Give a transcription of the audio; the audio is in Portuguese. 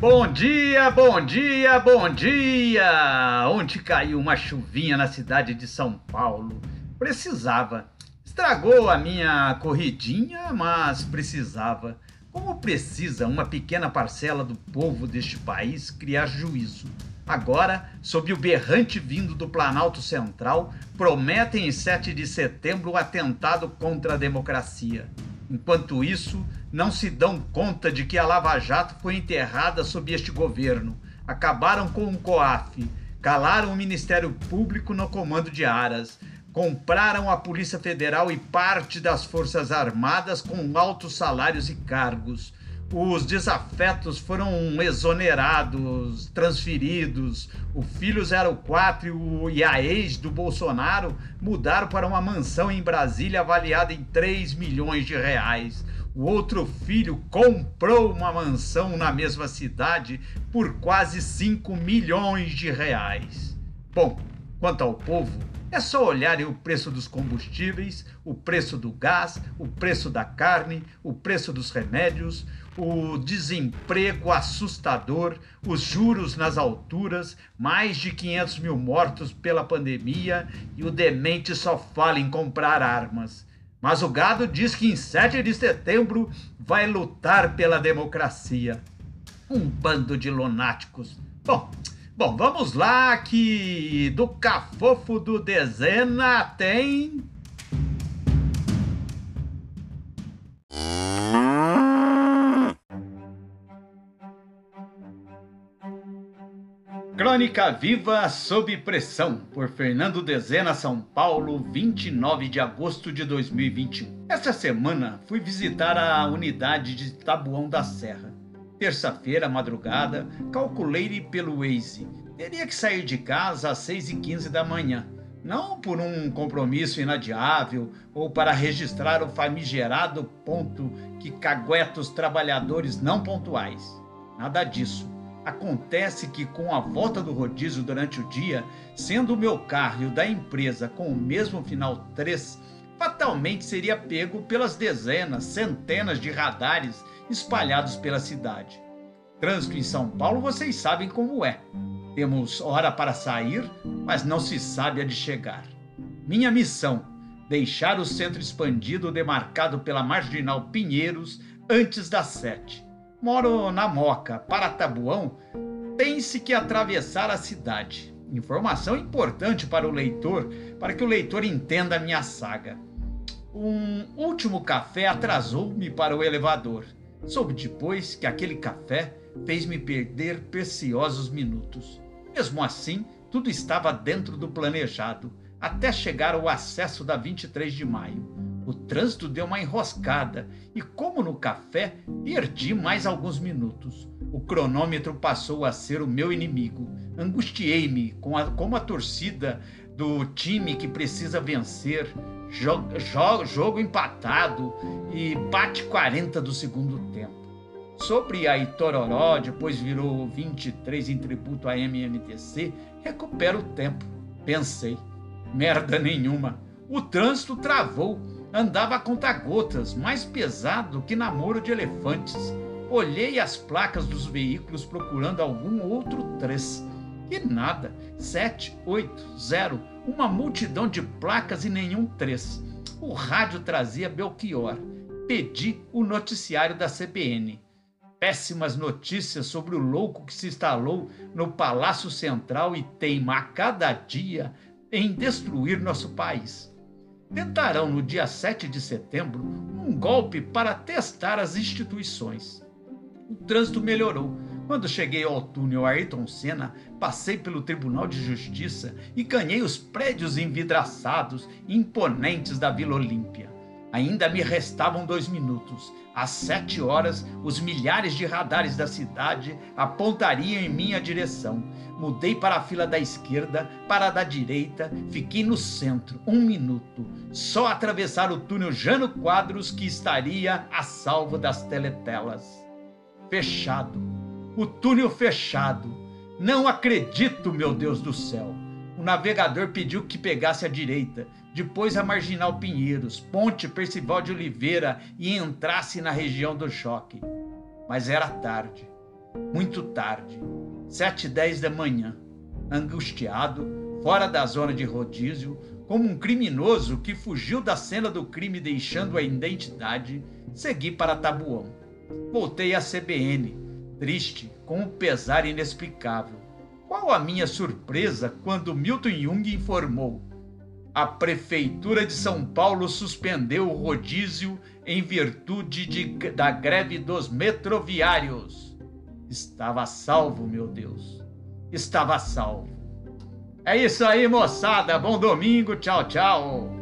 Bom dia, bom dia, bom dia! Onde caiu uma chuvinha na cidade de São Paulo? Precisava. Estragou a minha corridinha, mas precisava. Como precisa uma pequena parcela do povo deste país criar juízo? Agora, sob o berrante vindo do Planalto Central, prometem em 7 de setembro o atentado contra a democracia. Enquanto isso, não se dão conta de que a Lava Jato foi enterrada sob este governo. Acabaram com o COAF, calaram o Ministério Público no comando de Aras, compraram a Polícia Federal e parte das Forças Armadas com altos salários e cargos os desafetos foram exonerados, transferidos. O filho 04 e a ex do Bolsonaro mudaram para uma mansão em Brasília avaliada em 3 milhões de reais. O outro filho comprou uma mansão na mesma cidade por quase 5 milhões de reais. Bom, quanto ao povo, é só olharem o preço dos combustíveis, o preço do gás, o preço da carne, o preço dos remédios, o desemprego assustador, os juros nas alturas, mais de 500 mil mortos pela pandemia e o demente só fala em comprar armas. Mas o gado diz que em 7 de setembro vai lutar pela democracia. Um bando de lunáticos. Bom, bom, vamos lá que do cafofo do dezena tem Crônica Viva sob pressão, por Fernando Dezena, São Paulo, 29 de agosto de 2021. Esta semana fui visitar a unidade de Tabuão da Serra. Terça-feira, madrugada, calculei pelo Waze. Teria que sair de casa às 6h15 da manhã. Não por um compromisso inadiável ou para registrar o famigerado ponto que cagueta os trabalhadores não pontuais. Nada disso Acontece que com a volta do rodízio durante o dia, sendo o meu carro e o da empresa com o mesmo final 3, fatalmente seria pego pelas dezenas, centenas de radares espalhados pela cidade. Trânsito em São Paulo vocês sabem como é. Temos hora para sair, mas não se sabe a de chegar. Minha missão: deixar o centro expandido demarcado pela Marginal Pinheiros antes das sete Moro na Moca, para Tabuão, pense que atravessar a cidade. Informação importante para o leitor, para que o leitor entenda a minha saga. Um último café atrasou-me para o elevador. Soube depois que aquele café fez-me perder preciosos minutos. Mesmo assim, tudo estava dentro do planejado, até chegar ao acesso da 23 de maio. O trânsito deu uma enroscada e, como no café, perdi mais alguns minutos. O cronômetro passou a ser o meu inimigo. Angustiei-me com a, como a torcida do time que precisa vencer, jogo, jogo, empatado e bate 40 do segundo tempo. Sobre a Itororó, depois virou 23 em tributo à MMTC, recupero o tempo. Pensei, merda nenhuma. O trânsito travou Andava a conta-gotas, mais pesado que namoro de elefantes. Olhei as placas dos veículos procurando algum outro três. E nada. Sete, oito, zero. Uma multidão de placas e nenhum três. O rádio trazia Belchior. Pedi o noticiário da CBN. Péssimas notícias sobre o louco que se instalou no Palácio Central e teima a cada dia em destruir nosso país tentarão no dia 7 de setembro um golpe para testar as instituições. O trânsito melhorou. Quando cheguei ao túnel Ayrton Senna, passei pelo Tribunal de Justiça e ganhei os prédios envidraçados imponentes da Vila Olímpia. Ainda me restavam dois minutos. Às sete horas, os milhares de radares da cidade apontariam em minha direção. Mudei para a fila da esquerda, para a da direita, fiquei no centro, um minuto. Só atravessar o túnel Jano Quadros que estaria a salvo das teletelas. Fechado. O túnel fechado. Não acredito, meu Deus do céu. O navegador pediu que pegasse a direita depois a Marginal Pinheiros, Ponte Percival de Oliveira e entrasse na região do choque. Mas era tarde. Muito tarde, sete dez da manhã, angustiado, fora da zona de rodízio, como um criminoso que fugiu da cena do crime deixando a identidade, segui para Tabuão. Voltei à CBN, triste, com um pesar inexplicável. Qual a minha surpresa quando Milton Jung informou: a Prefeitura de São Paulo suspendeu o rodízio em virtude de, da greve dos metroviários. Estava salvo, meu Deus. Estava salvo. É isso aí, moçada. Bom domingo. Tchau, tchau.